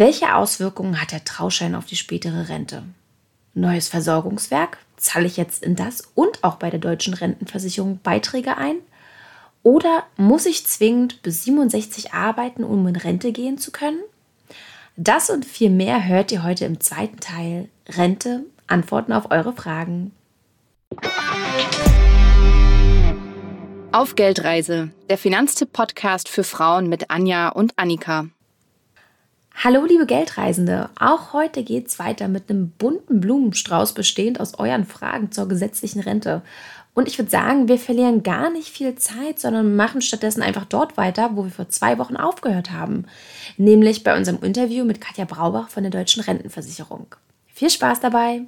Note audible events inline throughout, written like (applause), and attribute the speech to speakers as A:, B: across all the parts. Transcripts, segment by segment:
A: Welche Auswirkungen hat der Trauschein auf die spätere Rente? Neues Versorgungswerk? Zahle ich jetzt in das und auch bei der deutschen Rentenversicherung Beiträge ein? Oder muss ich zwingend bis 67 arbeiten, um in Rente gehen zu können? Das und viel mehr hört ihr heute im zweiten Teil Rente, Antworten auf eure Fragen.
B: Auf Geldreise, der Finanztipp-Podcast für Frauen mit Anja und Annika.
A: Hallo liebe Geldreisende, auch heute geht es weiter mit einem bunten Blumenstrauß bestehend aus euren Fragen zur gesetzlichen Rente. Und ich würde sagen, wir verlieren gar nicht viel Zeit, sondern machen stattdessen einfach dort weiter, wo wir vor zwei Wochen aufgehört haben. Nämlich bei unserem Interview mit Katja Braubach von der Deutschen Rentenversicherung. Viel Spaß dabei!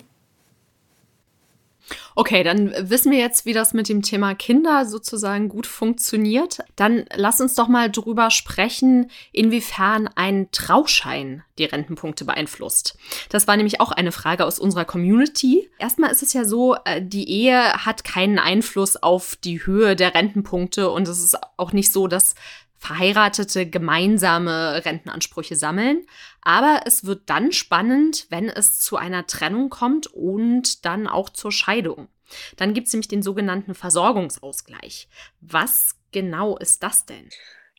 C: Okay, dann wissen wir jetzt, wie das mit dem Thema Kinder sozusagen gut funktioniert. Dann lass uns doch mal drüber sprechen, inwiefern ein Trauschein die Rentenpunkte beeinflusst. Das war nämlich auch eine Frage aus unserer Community. Erstmal ist es ja so, äh, die Ehe hat keinen Einfluss auf die Höhe der Rentenpunkte und es ist auch nicht so, dass Verheiratete gemeinsame Rentenansprüche sammeln. Aber es wird dann spannend, wenn es zu einer Trennung kommt und dann auch zur Scheidung. Dann gibt es nämlich den sogenannten Versorgungsausgleich. Was genau ist das denn?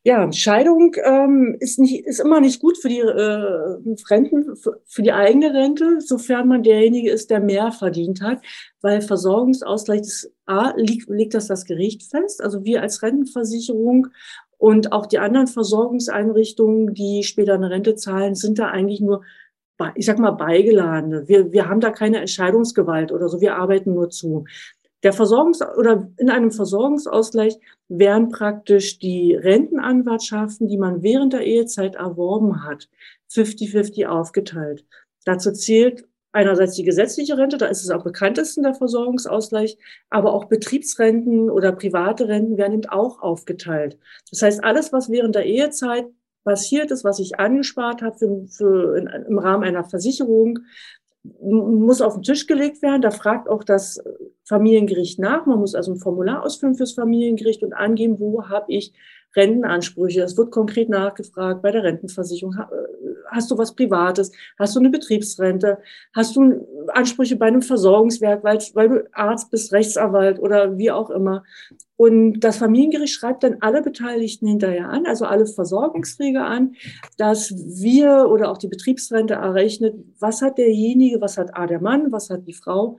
D: Ja, Scheidung ähm, ist, nicht, ist immer nicht gut für die äh, Renten, für, für die eigene Rente, sofern man derjenige ist, der mehr verdient hat, weil Versorgungsausgleich ist, A, liegt, legt das das Gericht fest. Also wir als Rentenversicherung und auch die anderen Versorgungseinrichtungen, die später eine Rente zahlen, sind da eigentlich nur, ich sag mal, Beigeladene. Wir, wir haben da keine Entscheidungsgewalt oder so. Wir arbeiten nur zu. Der Versorgungs- oder in einem Versorgungsausgleich werden praktisch die Rentenanwartschaften, die man während der Ehezeit erworben hat, 50-50 aufgeteilt. Dazu zählt einerseits die gesetzliche Rente, da ist es am bekanntesten der Versorgungsausgleich, aber auch Betriebsrenten oder private Renten werden eben auch aufgeteilt. Das heißt, alles, was während der Ehezeit passiert ist, was ich angespart habe für, für in, im Rahmen einer Versicherung, muss auf den Tisch gelegt werden. Da fragt auch das Familiengericht nach. Man muss also ein Formular ausfüllen fürs Familiengericht und angeben, wo habe ich Rentenansprüche. Es wird konkret nachgefragt bei der Rentenversicherung. Hast du was Privates? Hast du eine Betriebsrente? Hast du Ansprüche bei einem Versorgungswerk, weil, weil du Arzt bist, Rechtsanwalt oder wie auch immer? Und das Familiengericht schreibt dann alle Beteiligten hinterher an, also alle Versorgungsträger an, dass wir oder auch die Betriebsrente errechnet, was hat derjenige, was hat A der Mann, was hat die Frau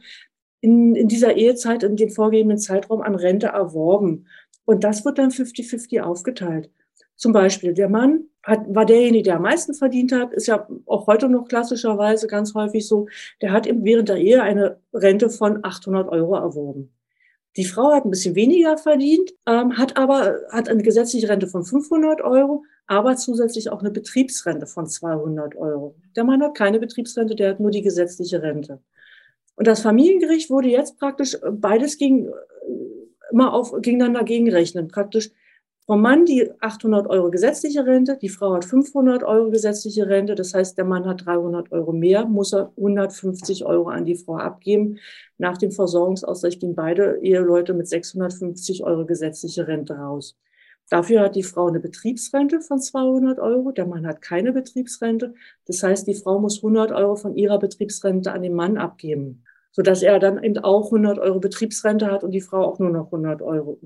D: in, in dieser Ehezeit, in dem vorgegebenen Zeitraum an Rente erworben. Und das wird dann 50-50 aufgeteilt. Zum Beispiel, der Mann hat, war derjenige, der am meisten verdient hat, ist ja auch heute noch klassischerweise ganz häufig so, der hat während der Ehe eine Rente von 800 Euro erworben. Die Frau hat ein bisschen weniger verdient, ähm, hat aber hat eine gesetzliche Rente von 500 Euro, aber zusätzlich auch eine Betriebsrente von 200 Euro. Der Mann hat keine Betriebsrente, der hat nur die gesetzliche Rente. Und das Familiengericht wurde jetzt praktisch beides gegen immer auf, gegeneinander gegenrechnen. Praktisch vom Mann die 800 Euro gesetzliche Rente, die Frau hat 500 Euro gesetzliche Rente. Das heißt, der Mann hat 300 Euro mehr, muss er 150 Euro an die Frau abgeben. Nach dem Versorgungsausgleich gehen beide Eheleute mit 650 Euro gesetzliche Rente raus. Dafür hat die Frau eine Betriebsrente von 200 Euro, der Mann hat keine Betriebsrente. Das heißt, die Frau muss 100 Euro von ihrer Betriebsrente an den Mann abgeben sodass er dann eben auch 100 Euro Betriebsrente hat und die Frau auch nur noch 100 Euro.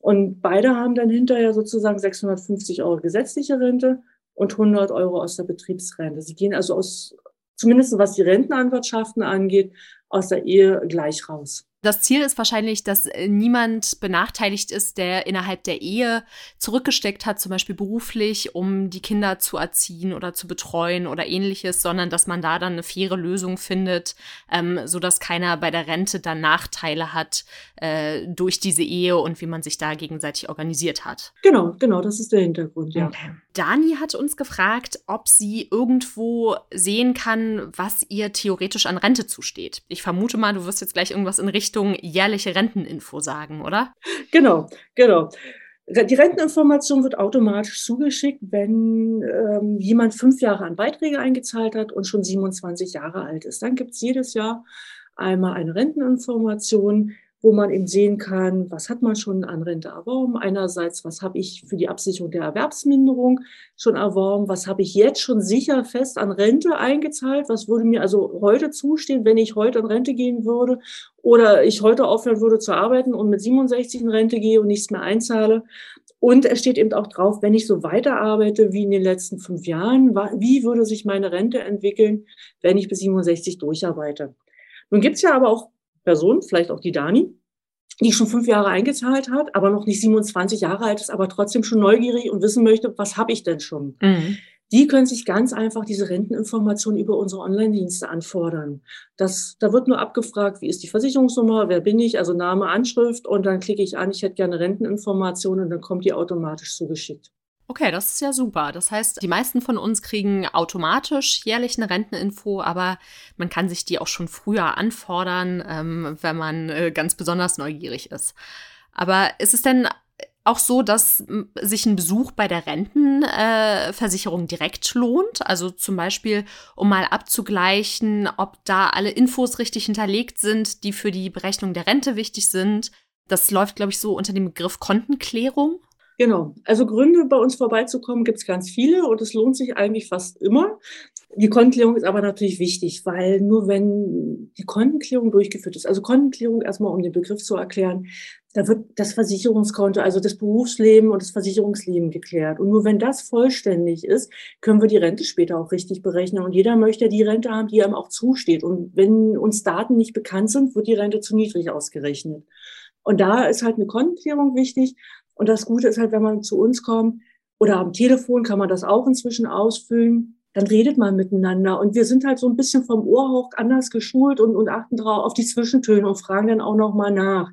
D: Und beide haben dann hinterher sozusagen 650 Euro gesetzliche Rente und 100 Euro aus der Betriebsrente. Sie gehen also aus, zumindest was die Rentenanwartschaften angeht, aus der Ehe gleich raus.
C: Das Ziel ist wahrscheinlich, dass äh, niemand benachteiligt ist, der innerhalb der Ehe zurückgesteckt hat, zum Beispiel beruflich, um die Kinder zu erziehen oder zu betreuen oder ähnliches, sondern dass man da dann eine faire Lösung findet, ähm, sodass keiner bei der Rente dann Nachteile hat äh, durch diese Ehe und wie man sich da gegenseitig organisiert hat.
D: Genau, genau, das ist der Hintergrund, ja.
C: Okay. Dani hat uns gefragt, ob sie irgendwo sehen kann, was ihr theoretisch an Rente zusteht. Ich vermute mal, du wirst jetzt gleich irgendwas in Richtung jährliche Renteninfo sagen, oder?
D: Genau, genau. Die Renteninformation wird automatisch zugeschickt, wenn ähm, jemand fünf Jahre an Beiträge eingezahlt hat und schon 27 Jahre alt ist. Dann gibt es jedes Jahr einmal eine Renteninformation, wo man eben sehen kann, was hat man schon an Rente erworben. Einerseits, was habe ich für die Absicherung der Erwerbsminderung schon erworben, was habe ich jetzt schon sicher fest an Rente eingezahlt, was würde mir also heute zustehen, wenn ich heute in Rente gehen würde oder ich heute aufhören würde zu arbeiten und mit 67 in Rente gehe und nichts mehr einzahle. Und es steht eben auch drauf, wenn ich so weiterarbeite wie in den letzten fünf Jahren, wie würde sich meine Rente entwickeln, wenn ich bis 67 durcharbeite. Nun gibt es ja aber auch Person, vielleicht auch die Dani, die schon fünf Jahre eingezahlt hat, aber noch nicht 27 Jahre alt ist, aber trotzdem schon neugierig und wissen möchte, was habe ich denn schon? Mhm. Die können sich ganz einfach diese Renteninformationen über unsere Online-Dienste anfordern. Das, da wird nur abgefragt, wie ist die Versicherungsnummer, wer bin ich, also Name, Anschrift und dann klicke ich an, ich hätte gerne Renteninformationen und dann kommt die automatisch zugeschickt.
C: Okay, das ist ja super. Das heißt, die meisten von uns kriegen automatisch jährlich eine Renteninfo, aber man kann sich die auch schon früher anfordern, ähm, wenn man äh, ganz besonders neugierig ist. Aber ist es denn auch so, dass sich ein Besuch bei der Rentenversicherung äh, direkt lohnt? Also zum Beispiel, um mal abzugleichen, ob da alle Infos richtig hinterlegt sind, die für die Berechnung der Rente wichtig sind. Das läuft, glaube ich, so unter dem Begriff Kontenklärung.
D: Genau. Also Gründe, bei uns vorbeizukommen, gibt es ganz viele und es lohnt sich eigentlich fast immer. Die Kontenklärung ist aber natürlich wichtig, weil nur wenn die Kontenklärung durchgeführt ist, also Kontenklärung erstmal, um den Begriff zu erklären, da wird das Versicherungskonto, also das Berufsleben und das Versicherungsleben geklärt. Und nur wenn das vollständig ist, können wir die Rente später auch richtig berechnen. Und jeder möchte die Rente haben, die einem auch zusteht. Und wenn uns Daten nicht bekannt sind, wird die Rente zu niedrig ausgerechnet. Und da ist halt eine Kontenklärung wichtig. Und das Gute ist halt, wenn man zu uns kommt oder am Telefon kann man das auch inzwischen ausfüllen, dann redet man miteinander. Und wir sind halt so ein bisschen vom Ohrhauch anders geschult und, und achten drauf auf die Zwischentöne und fragen dann auch nochmal nach.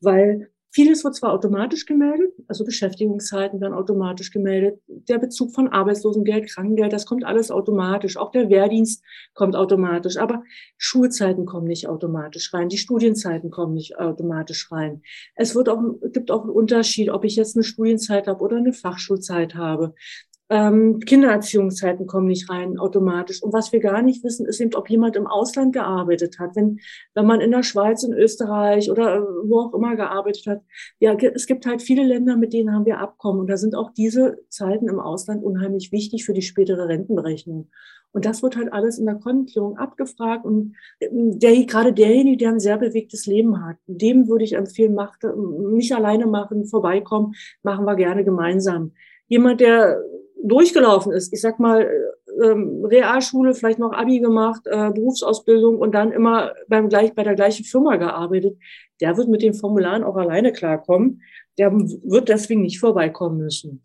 D: Weil Vieles wird zwar automatisch gemeldet, also Beschäftigungszeiten werden automatisch gemeldet, der Bezug von Arbeitslosengeld, Krankengeld, das kommt alles automatisch. Auch der Wehrdienst kommt automatisch, aber Schulzeiten kommen nicht automatisch rein, die Studienzeiten kommen nicht automatisch rein. Es wird auch, gibt auch einen Unterschied, ob ich jetzt eine Studienzeit habe oder eine Fachschulzeit habe. Ähm, Kindererziehungszeiten kommen nicht rein automatisch. Und was wir gar nicht wissen, ist eben, ob jemand im Ausland gearbeitet hat. Wenn, wenn man in der Schweiz, in Österreich oder äh, wo auch immer gearbeitet hat. Ja, es gibt halt viele Länder, mit denen haben wir Abkommen. Und da sind auch diese Zeiten im Ausland unheimlich wichtig für die spätere Rentenberechnung. Und das wird halt alles in der Kontenklärung abgefragt. Und ähm, der, gerade derjenige, der ein sehr bewegtes Leben hat, dem würde ich empfehlen, macht, nicht alleine machen, vorbeikommen, machen wir gerne gemeinsam. Jemand, der durchgelaufen ist, ich sag mal, ähm, Realschule, vielleicht noch Abi gemacht, äh, Berufsausbildung und dann immer beim gleich, bei der gleichen Firma gearbeitet, der wird mit den Formularen auch alleine klarkommen. Der wird deswegen nicht vorbeikommen müssen.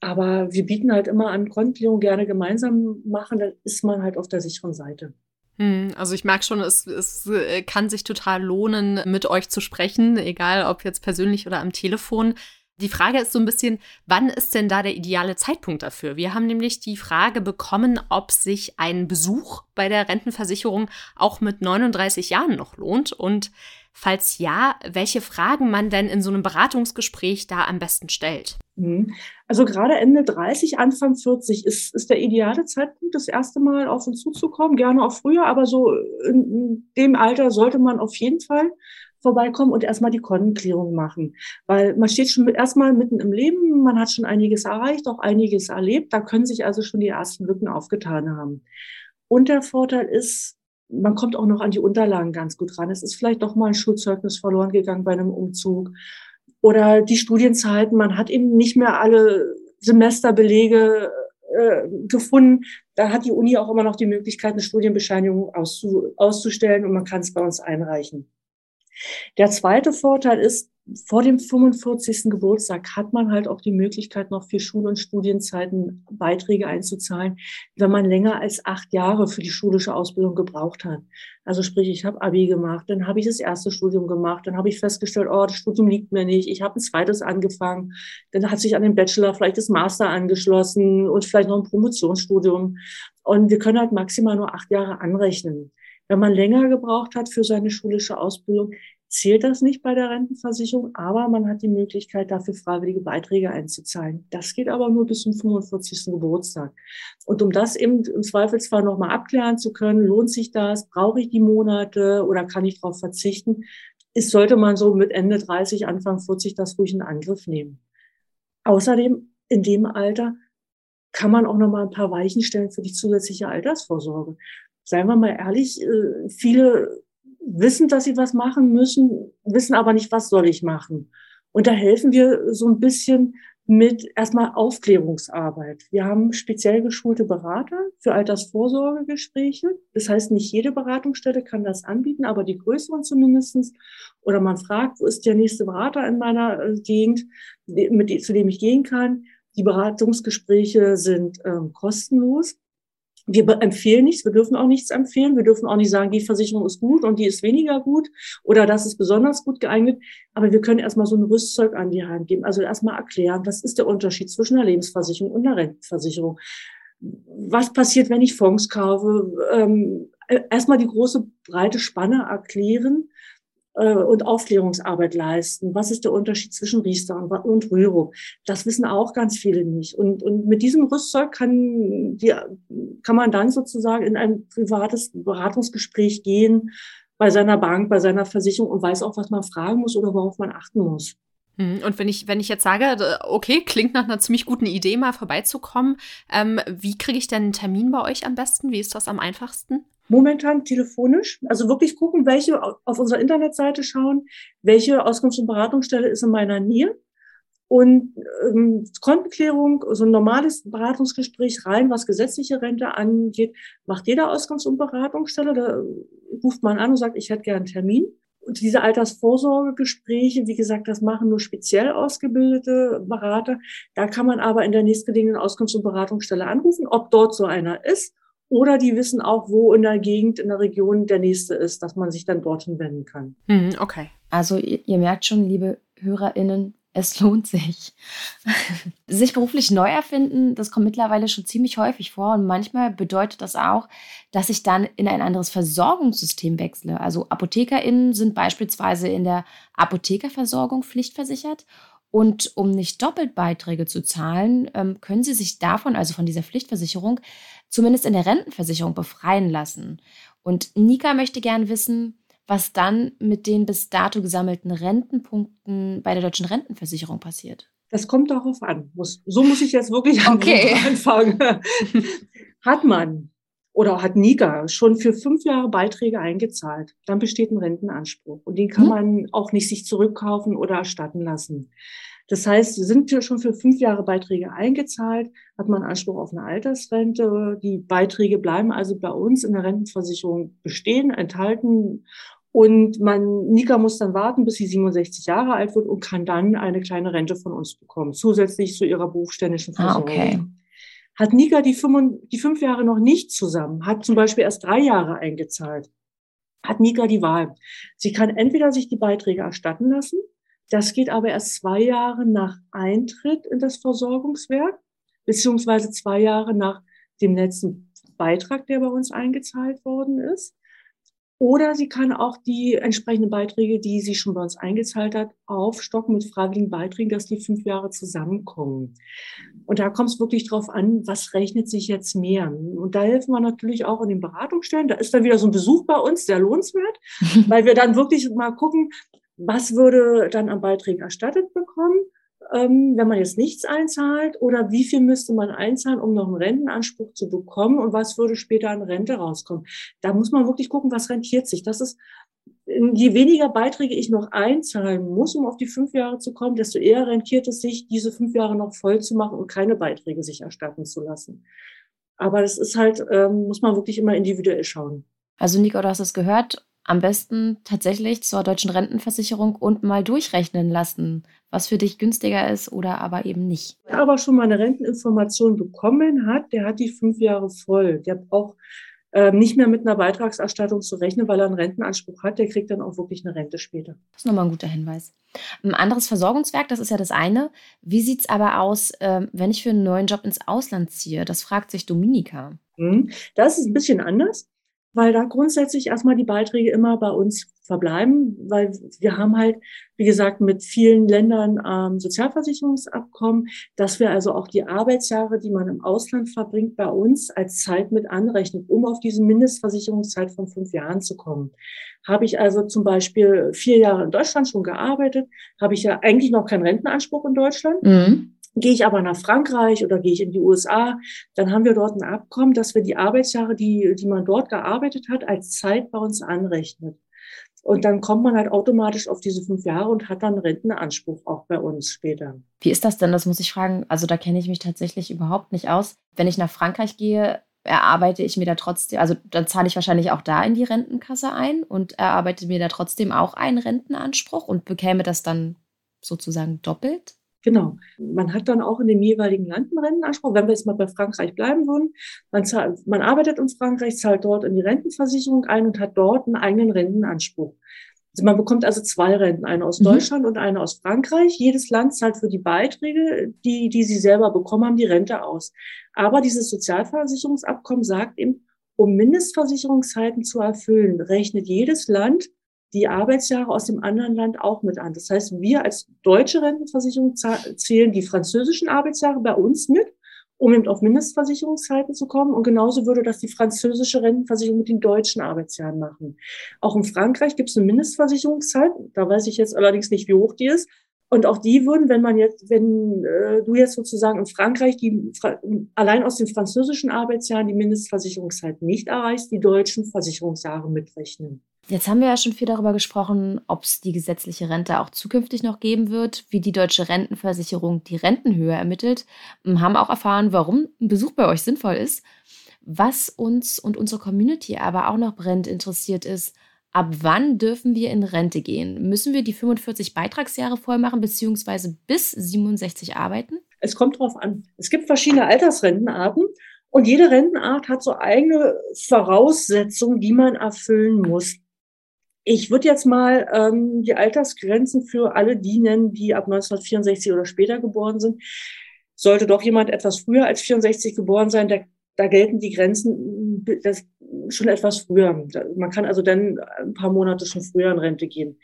D: Aber wir bieten halt immer an, Kontenklärung gerne gemeinsam machen, dann ist man halt auf der sicheren Seite.
C: Hm, also ich merke schon, es, es äh, kann sich total lohnen, mit euch zu sprechen, egal ob jetzt persönlich oder am Telefon. Die Frage ist so ein bisschen, wann ist denn da der ideale Zeitpunkt dafür? Wir haben nämlich die Frage bekommen, ob sich ein Besuch bei der Rentenversicherung auch mit 39 Jahren noch lohnt und falls ja, welche Fragen man denn in so einem Beratungsgespräch da am besten stellt.
D: Mhm. Also gerade Ende 30, Anfang 40 ist, ist der ideale Zeitpunkt, das erste Mal auf uns zuzukommen. Gerne auch früher, aber so in dem Alter sollte man auf jeden Fall vorbeikommen und erstmal die Kontenklärung machen. Weil man steht schon erstmal mitten im Leben, man hat schon einiges erreicht, auch einiges erlebt. Da können sich also schon die ersten Lücken aufgetan haben. Und der Vorteil ist, man kommt auch noch an die Unterlagen ganz gut ran. Es ist vielleicht doch mal ein Schulzeugnis verloren gegangen bei einem Umzug. Oder die Studienzeiten, man hat eben nicht mehr alle Semesterbelege äh, gefunden. Da hat die Uni auch immer noch die Möglichkeit, eine Studienbescheinigung auszu, auszustellen und man kann es bei uns einreichen. Der zweite Vorteil ist, vor dem 45. Geburtstag hat man halt auch die Möglichkeit, noch für Schul- und Studienzeiten Beiträge einzuzahlen, wenn man länger als acht Jahre für die schulische Ausbildung gebraucht hat. Also sprich, ich habe Abi gemacht, dann habe ich das erste Studium gemacht, dann habe ich festgestellt, oh, das Studium liegt mir nicht, ich habe ein zweites angefangen, dann hat sich an den Bachelor vielleicht das Master angeschlossen und vielleicht noch ein Promotionsstudium. Und wir können halt maximal nur acht Jahre anrechnen. Wenn man länger gebraucht hat für seine schulische Ausbildung, zählt das nicht bei der Rentenversicherung, aber man hat die Möglichkeit, dafür freiwillige Beiträge einzuzahlen. Das geht aber nur bis zum 45. Geburtstag. Und um das eben im Zweifelsfall nochmal abklären zu können, lohnt sich das, brauche ich die Monate oder kann ich darauf verzichten, ist, sollte man so mit Ende 30, Anfang 40 das ruhig in Angriff nehmen. Außerdem in dem Alter kann man auch noch mal ein paar Weichen stellen für die zusätzliche Altersvorsorge. Seien wir mal ehrlich, äh, viele wissen, dass sie was machen müssen, wissen aber nicht, was soll ich machen. Und da helfen wir so ein bisschen mit erstmal Aufklärungsarbeit. Wir haben speziell geschulte Berater für Altersvorsorgegespräche. Das heißt, nicht jede Beratungsstelle kann das anbieten, aber die größeren zumindestens. Oder man fragt, wo ist der nächste Berater in meiner äh, Gegend, mit, zu dem ich gehen kann. Die Beratungsgespräche sind ähm, kostenlos wir empfehlen nichts, wir dürfen auch nichts empfehlen. Wir dürfen auch nicht sagen, die Versicherung ist gut und die ist weniger gut oder das ist besonders gut geeignet. Aber wir können erstmal so ein Rüstzeug an die Hand geben. Also erstmal erklären, was ist der Unterschied zwischen einer Lebensversicherung und einer Rentenversicherung. Was passiert, wenn ich Fonds kaufe? Ähm, erstmal die große breite Spanne erklären und Aufklärungsarbeit leisten. Was ist der Unterschied zwischen Riester und, und Rürup? Das wissen auch ganz viele nicht. Und, und mit diesem Rüstzeug kann, die, kann man dann sozusagen in ein privates Beratungsgespräch gehen bei seiner Bank, bei seiner Versicherung und weiß auch, was man fragen muss oder worauf man achten muss.
C: Hm, und wenn ich, wenn ich jetzt sage, okay, klingt nach einer ziemlich guten Idee, mal vorbeizukommen, ähm, wie kriege ich denn einen Termin bei euch am besten? Wie ist das am einfachsten?
D: momentan telefonisch. Also wirklich gucken, welche auf unserer Internetseite schauen, welche Auskunfts- und Beratungsstelle ist in meiner Nähe. Und ähm, Kontenklärung, so ein normales Beratungsgespräch rein, was gesetzliche Rente angeht, macht jeder Auskunfts- und Beratungsstelle. Da ruft man an und sagt, ich hätte gern einen Termin. Und diese Altersvorsorgegespräche, wie gesagt, das machen nur speziell ausgebildete Berater. Da kann man aber in der nächstgelegenen Auskunfts- und Beratungsstelle anrufen, ob dort so einer ist oder die wissen auch, wo in der Gegend, in der Region der nächste ist, dass man sich dann dorthin wenden kann.
C: Hm, okay.
A: Also ihr, ihr merkt schon, liebe HörerInnen, es lohnt sich. sich beruflich neu erfinden, das kommt mittlerweile schon ziemlich häufig vor und manchmal bedeutet das auch, dass ich dann in ein anderes Versorgungssystem wechsle. Also ApothekerInnen sind beispielsweise in der Apothekerversorgung pflichtversichert und um nicht doppelt Beiträge zu zahlen, ähm, können Sie sich davon, also von dieser Pflichtversicherung, zumindest in der Rentenversicherung befreien lassen. Und Nika möchte gern wissen, was dann mit den bis dato gesammelten Rentenpunkten bei der deutschen Rentenversicherung passiert.
D: Das kommt darauf an. So muss ich jetzt wirklich
A: okay. (laughs)
D: anfangen. hat man oder hat Nika schon für fünf Jahre Beiträge eingezahlt, dann besteht ein Rentenanspruch. Und den kann hm. man auch nicht sich zurückkaufen oder erstatten lassen. Das heißt, sind wir schon für fünf Jahre Beiträge eingezahlt, hat man Anspruch auf eine Altersrente. Die Beiträge bleiben also bei uns in der Rentenversicherung bestehen, enthalten. Und man, Nika muss dann warten, bis sie 67 Jahre alt wird und kann dann eine kleine Rente von uns bekommen, zusätzlich zu ihrer berufsständischen Versorgung. Ah, okay. Hat Nika die, fünf, die fünf Jahre noch nicht zusammen, hat zum Beispiel erst drei Jahre eingezahlt, hat Nika die Wahl. Sie kann entweder sich die Beiträge erstatten lassen das geht aber erst zwei Jahre nach Eintritt in das Versorgungswerk, beziehungsweise zwei Jahre nach dem letzten Beitrag, der bei uns eingezahlt worden ist. Oder sie kann auch die entsprechenden Beiträge, die sie schon bei uns eingezahlt hat, aufstocken mit freiwilligen Beiträgen, dass die fünf Jahre zusammenkommen. Und da kommt es wirklich drauf an, was rechnet sich jetzt mehr. Und da helfen wir natürlich auch in den Beratungsstellen. Da ist dann wieder so ein Besuch bei uns, sehr lohnenswert, (laughs) weil wir dann wirklich mal gucken, was würde dann an Beiträgen erstattet bekommen, wenn man jetzt nichts einzahlt? Oder wie viel müsste man einzahlen, um noch einen Rentenanspruch zu bekommen? Und was würde später an Rente rauskommen? Da muss man wirklich gucken, was rentiert sich. Das ist, je weniger Beiträge ich noch einzahlen muss, um auf die fünf Jahre zu kommen, desto eher rentiert es sich, diese fünf Jahre noch voll zu machen und keine Beiträge sich erstatten zu lassen. Aber das ist halt, ähm, muss man wirklich immer individuell schauen.
A: Also Nico, du hast es gehört am besten tatsächlich zur deutschen Rentenversicherung und mal durchrechnen lassen, was für dich günstiger ist oder aber eben nicht.
D: Wer aber schon mal eine Renteninformation bekommen hat, der hat die fünf Jahre voll. Der braucht äh, nicht mehr mit einer Beitragserstattung zu rechnen, weil er einen Rentenanspruch hat. Der kriegt dann auch wirklich eine Rente später.
A: Das ist nochmal ein guter Hinweis. Ein anderes Versorgungswerk, das ist ja das eine. Wie sieht es aber aus, äh, wenn ich für einen neuen Job ins Ausland ziehe? Das fragt sich Dominika.
D: Hm, das ist ein bisschen anders. Weil da grundsätzlich erstmal die Beiträge immer bei uns verbleiben, weil wir haben halt, wie gesagt, mit vielen Ländern ähm, Sozialversicherungsabkommen, dass wir also auch die Arbeitsjahre, die man im Ausland verbringt, bei uns als Zeit mit anrechnen, um auf diese Mindestversicherungszeit von fünf Jahren zu kommen. Habe ich also zum Beispiel vier Jahre in Deutschland schon gearbeitet, habe ich ja eigentlich noch keinen Rentenanspruch in Deutschland. Mhm. Gehe ich aber nach Frankreich oder gehe ich in die USA, dann haben wir dort ein Abkommen, dass wir die Arbeitsjahre, die, die man dort gearbeitet hat, als Zeit bei uns anrechnet. Und dann kommt man halt automatisch auf diese fünf Jahre und hat dann Rentenanspruch auch bei uns später.
A: Wie ist das denn? Das muss ich fragen. Also da kenne ich mich tatsächlich überhaupt nicht aus. Wenn ich nach Frankreich gehe, erarbeite ich mir da trotzdem, also dann zahle ich wahrscheinlich auch da in die Rentenkasse ein und erarbeite mir da trotzdem auch einen Rentenanspruch und bekäme das dann sozusagen doppelt?
D: Genau. Man hat dann auch in dem jeweiligen Land einen Rentenanspruch. Wenn wir jetzt mal bei Frankreich bleiben würden, man, zahlt, man arbeitet in Frankreich, zahlt dort in die Rentenversicherung ein und hat dort einen eigenen Rentenanspruch. Also man bekommt also zwei Renten, eine aus mhm. Deutschland und eine aus Frankreich. Jedes Land zahlt für die Beiträge, die, die sie selber bekommen haben, die Rente aus. Aber dieses Sozialversicherungsabkommen sagt eben, um Mindestversicherungszeiten zu erfüllen, rechnet jedes Land die Arbeitsjahre aus dem anderen Land auch mit an. Das heißt, wir als deutsche Rentenversicherung zählen die französischen Arbeitsjahre bei uns mit, um eben auf Mindestversicherungszeiten zu kommen. Und genauso würde das die französische Rentenversicherung mit den deutschen Arbeitsjahren machen. Auch in Frankreich gibt es eine Mindestversicherungszeit. Da weiß ich jetzt allerdings nicht, wie hoch die ist. Und auch die würden, wenn man jetzt, wenn äh, du jetzt sozusagen in Frankreich die allein aus den französischen Arbeitsjahren die Mindestversicherungszeit nicht erreichst, die deutschen Versicherungsjahre mitrechnen.
A: Jetzt haben wir ja schon viel darüber gesprochen, ob es die gesetzliche Rente auch zukünftig noch geben wird, wie die deutsche Rentenversicherung die Rentenhöhe ermittelt, haben auch erfahren, warum ein Besuch bei euch sinnvoll ist. Was uns und unsere Community aber auch noch brennend interessiert ist, ab wann dürfen wir in Rente gehen? Müssen wir die 45 Beitragsjahre voll machen, beziehungsweise bis 67 arbeiten?
D: Es kommt drauf an. Es gibt verschiedene Altersrentenarten und jede Rentenart hat so eigene Voraussetzungen, die man erfüllen muss. Ich würde jetzt mal ähm, die Altersgrenzen für alle die nennen, die ab 1964 oder später geboren sind. Sollte doch jemand etwas früher als 64 geboren sein, da, da gelten die Grenzen das, schon etwas früher. Man kann also dann ein paar Monate schon früher in Rente gehen.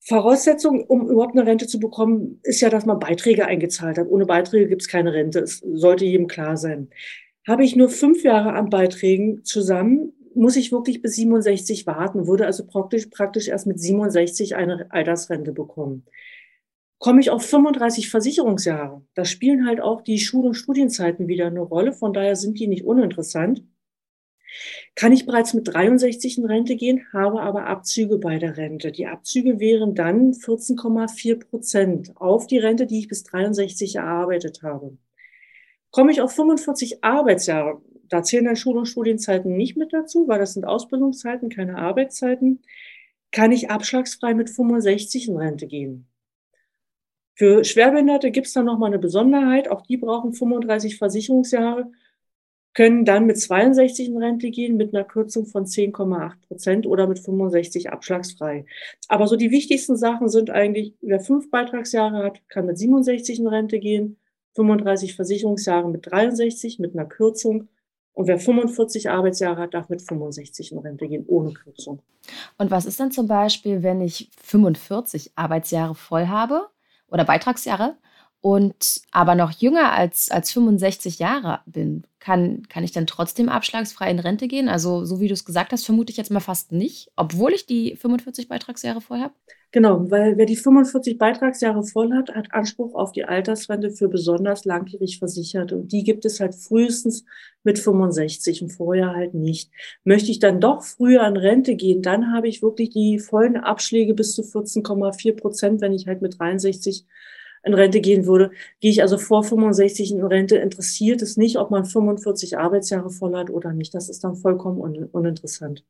D: Voraussetzung, um überhaupt eine Rente zu bekommen, ist ja, dass man Beiträge eingezahlt hat. Ohne Beiträge gibt es keine Rente. Es sollte jedem klar sein. Habe ich nur fünf Jahre an Beiträgen zusammen, muss ich wirklich bis 67 warten, würde also praktisch, praktisch erst mit 67 eine Altersrente bekommen. Komme ich auf 35 Versicherungsjahre, da spielen halt auch die Schul- und Studienzeiten wieder eine Rolle, von daher sind die nicht uninteressant. Kann ich bereits mit 63 in Rente gehen, habe aber Abzüge bei der Rente. Die Abzüge wären dann 14,4 Prozent auf die Rente, die ich bis 63 erarbeitet habe. Komme ich auf 45 Arbeitsjahre, da zählen dann Schul- und Studienzeiten nicht mit dazu, weil das sind Ausbildungszeiten, keine Arbeitszeiten, kann ich abschlagsfrei mit 65 in Rente gehen. Für Schwerbehinderte gibt es dann nochmal eine Besonderheit. Auch die brauchen 35 Versicherungsjahre, können dann mit 62 in Rente gehen, mit einer Kürzung von 10,8 Prozent oder mit 65 abschlagsfrei. Aber so die wichtigsten Sachen sind eigentlich, wer fünf Beitragsjahre hat, kann mit 67 in Rente gehen, 35 Versicherungsjahre mit 63 mit einer Kürzung und wer 45 Arbeitsjahre hat, darf mit 65 in Rente gehen, ohne Kürzung.
A: Und was ist denn zum Beispiel, wenn ich 45 Arbeitsjahre voll habe oder Beitragsjahre und aber noch jünger als, als 65 Jahre bin? Kann, kann ich dann trotzdem abschlagsfrei in Rente gehen? Also, so wie du es gesagt hast, vermute ich jetzt mal fast nicht, obwohl ich die 45 Beitragsjahre voll habe.
D: Genau, weil wer die 45 Beitragsjahre voll hat, hat Anspruch auf die Altersrente für besonders langjährig Versicherte. Und die gibt es halt frühestens mit 65 und vorher halt nicht. Möchte ich dann doch früher in Rente gehen, dann habe ich wirklich die vollen Abschläge bis zu 14,4 Prozent, wenn ich halt mit 63 in Rente gehen würde, gehe ich also vor 65 in Rente, interessiert es nicht, ob man 45 Arbeitsjahre voll hat oder nicht. Das ist dann vollkommen un uninteressant.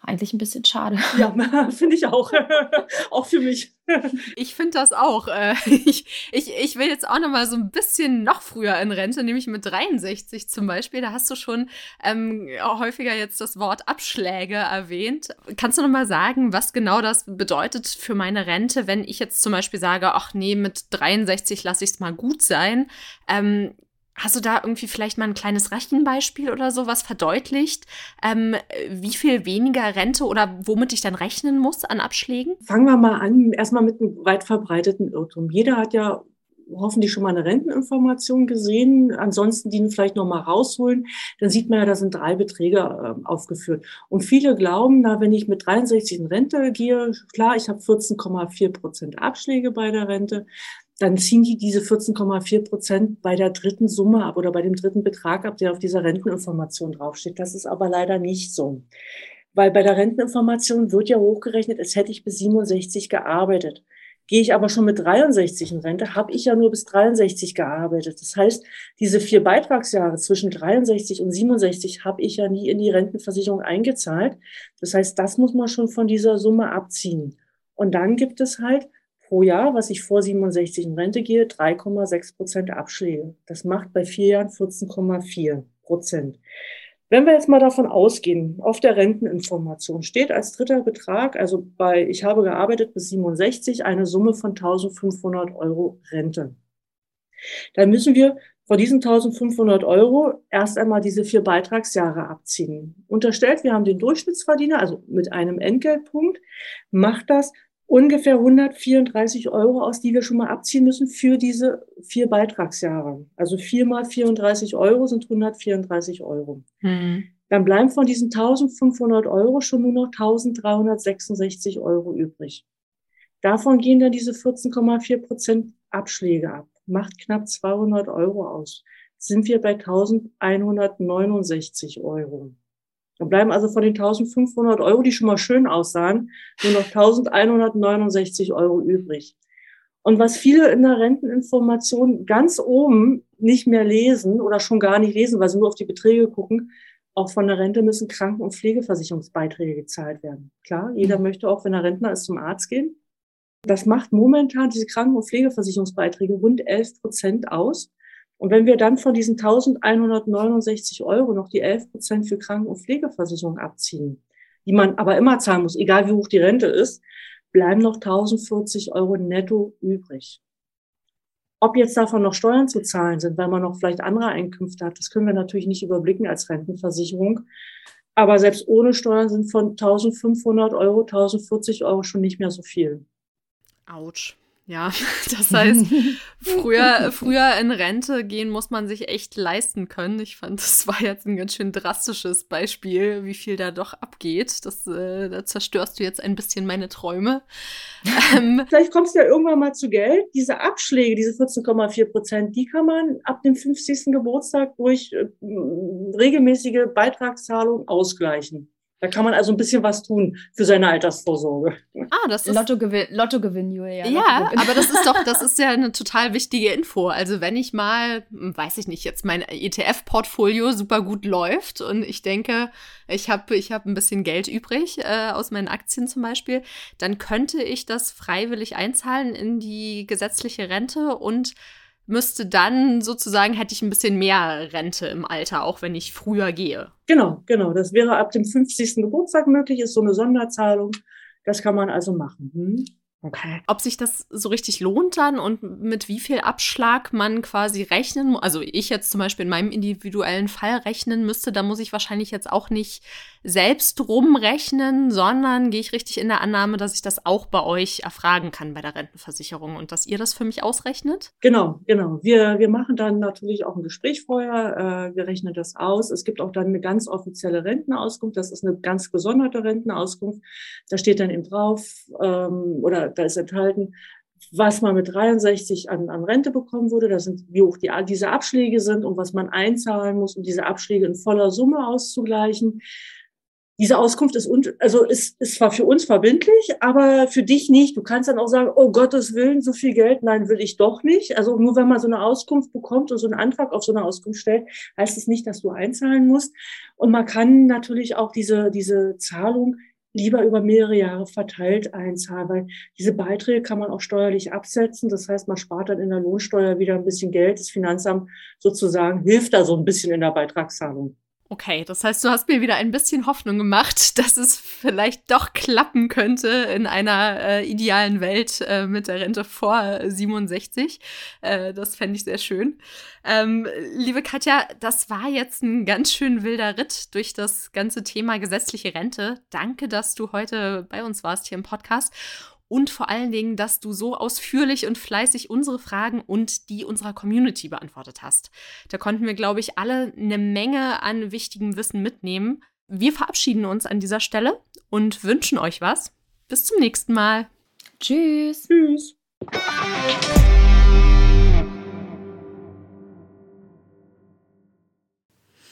A: Eigentlich ein bisschen schade.
D: Ja, (laughs) finde ich auch. (laughs) auch für mich.
C: Ich finde das auch. Äh, (laughs) ich, ich, ich will jetzt auch noch mal so ein bisschen noch früher in Rente, nämlich mit 63 zum Beispiel. Da hast du schon ähm, häufiger jetzt das Wort Abschläge erwähnt. Kannst du noch mal sagen, was genau das bedeutet für meine Rente, wenn ich jetzt zum Beispiel sage, ach nee, mit 63 lasse ich es mal gut sein. Ähm, Hast du da irgendwie vielleicht mal ein kleines Rechenbeispiel oder so, was verdeutlicht, ähm, wie viel weniger Rente oder womit ich dann rechnen muss an Abschlägen?
D: Fangen wir mal an, erstmal mit einem weit verbreiteten Irrtum. Jeder hat ja hoffentlich schon mal eine Renteninformation gesehen. Ansonsten die vielleicht noch mal rausholen. Dann sieht man ja, da sind drei Beträge äh, aufgeführt. Und viele glauben, na, wenn ich mit 63 in Rente gehe, klar, ich habe 14,4 Prozent Abschläge bei der Rente, dann ziehen die diese 14,4 Prozent bei der dritten Summe ab oder bei dem dritten Betrag ab, der auf dieser Renteninformation draufsteht. Das ist aber leider nicht so. Weil bei der Renteninformation wird ja hochgerechnet, als hätte ich bis 67 gearbeitet. Gehe ich aber schon mit 63 in Rente, habe ich ja nur bis 63 gearbeitet. Das heißt, diese vier Beitragsjahre zwischen 63 und 67 habe ich ja nie in die Rentenversicherung eingezahlt. Das heißt, das muss man schon von dieser Summe abziehen. Und dann gibt es halt pro Jahr, was ich vor 67 in Rente gehe, 3,6 Prozent Abschläge. Das macht bei vier Jahren 14,4 Prozent. Wenn wir jetzt mal davon ausgehen, auf der Renteninformation steht als dritter Betrag, also bei ich habe gearbeitet bis 67, eine Summe von 1500 Euro Rente. Dann müssen wir von diesen 1500 Euro erst einmal diese vier Beitragsjahre abziehen. Unterstellt, wir haben den Durchschnittsverdiener, also mit einem Entgeltpunkt, macht das ungefähr 134 Euro aus, die wir schon mal abziehen müssen für diese vier Beitragsjahre. Also vier mal 34 Euro sind 134 Euro. Mhm. Dann bleiben von diesen 1500 Euro schon nur noch 1366 Euro übrig. Davon gehen dann diese 14,4 Prozent Abschläge ab. Macht knapp 200 Euro aus. Sind wir bei 1169 Euro. Da bleiben also von den 1500 Euro, die schon mal schön aussahen, nur noch 1169 Euro übrig. Und was viele in der Renteninformation ganz oben nicht mehr lesen oder schon gar nicht lesen, weil sie nur auf die Beträge gucken, auch von der Rente müssen Kranken- und Pflegeversicherungsbeiträge gezahlt werden. Klar, jeder möchte auch, wenn er Rentner ist, zum Arzt gehen. Das macht momentan diese Kranken- und Pflegeversicherungsbeiträge rund 11 Prozent aus. Und wenn wir dann von diesen 1169 Euro noch die 11 Prozent für Kranken- und Pflegeversicherung abziehen, die man aber immer zahlen muss, egal wie hoch die Rente ist, bleiben noch 1040 Euro netto übrig. Ob jetzt davon noch Steuern zu zahlen sind, weil man noch vielleicht andere Einkünfte hat, das können wir natürlich nicht überblicken als Rentenversicherung. Aber selbst ohne Steuern sind von 1500 Euro 1040 Euro schon nicht mehr so viel.
C: Autsch. Ja, (laughs) das heißt, (laughs) früher, früher in Rente gehen muss man sich echt leisten können. Ich fand, das war jetzt ein ganz schön drastisches Beispiel, wie viel da doch abgeht. Das, äh, da zerstörst du jetzt ein bisschen meine Träume.
D: Ähm, (laughs) Vielleicht kommst du ja irgendwann mal zu Geld. Diese Abschläge, diese 14,4 Prozent, die kann man ab dem 50. Geburtstag durch äh, regelmäßige Beitragszahlung ausgleichen. Da kann man also ein bisschen was tun für seine Altersvorsorge.
A: Ah, das ist Lottogewinn, Lottogewinn Julia.
C: Ja, Lottogewinn. aber das ist doch, (laughs) das ist ja eine total wichtige Info. Also wenn ich mal, weiß ich nicht, jetzt mein ETF-Portfolio super gut läuft und ich denke, ich habe ich hab ein bisschen Geld übrig äh, aus meinen Aktien zum Beispiel, dann könnte ich das freiwillig einzahlen in die gesetzliche Rente und müsste dann sozusagen, hätte ich ein bisschen mehr Rente im Alter, auch wenn ich früher gehe.
D: Genau, genau. Das wäre ab dem 50. Geburtstag möglich, ist so eine Sonderzahlung. Das kann man also machen. Hm?
C: Okay. Ob sich das so richtig lohnt dann und mit wie viel Abschlag man quasi rechnen muss, also ich jetzt zum Beispiel in meinem individuellen Fall rechnen müsste, da muss ich wahrscheinlich jetzt auch nicht selbst rumrechnen, sondern gehe ich richtig in der Annahme, dass ich das auch bei euch erfragen kann bei der Rentenversicherung und dass ihr das für mich ausrechnet?
D: Genau, genau. Wir, wir machen dann natürlich auch ein Gespräch vorher, äh, wir rechnen das aus. Es gibt auch dann eine ganz offizielle Rentenauskunft, das ist eine ganz gesonderte Rentenauskunft. Da steht dann eben drauf, ähm, oder da ist enthalten, was man mit 63 an, an Rente bekommen würde, das sind, wie hoch die, diese Abschläge sind und was man einzahlen muss, um diese Abschläge in voller Summe auszugleichen. Diese Auskunft ist, also ist, ist zwar für uns verbindlich, aber für dich nicht. Du kannst dann auch sagen, oh Gottes Willen, so viel Geld, nein, will ich doch nicht. Also nur wenn man so eine Auskunft bekommt und so einen Antrag auf so eine Auskunft stellt, heißt es nicht, dass du einzahlen musst. Und man kann natürlich auch diese, diese Zahlung lieber über mehrere Jahre verteilt einzahlen, weil diese Beiträge kann man auch steuerlich absetzen. Das heißt, man spart dann in der Lohnsteuer wieder ein bisschen Geld. Das Finanzamt sozusagen hilft da so ein bisschen in der Beitragszahlung.
C: Okay, das heißt, du hast mir wieder ein bisschen Hoffnung gemacht, (laughs) dass es vielleicht doch klappen könnte in einer äh, idealen Welt äh, mit der Rente vor 67. Äh, das fände ich sehr schön. Ähm, liebe Katja, das war jetzt ein ganz schön wilder Ritt durch das ganze Thema gesetzliche Rente. Danke, dass du heute bei uns warst hier im Podcast und vor allen Dingen, dass du so ausführlich und fleißig unsere Fragen und die unserer Community beantwortet hast. Da konnten wir, glaube ich, alle eine Menge an wichtigem Wissen mitnehmen. Wir verabschieden uns an dieser Stelle und wünschen euch was. Bis zum nächsten Mal.
A: Tschüss.
D: Tschüss.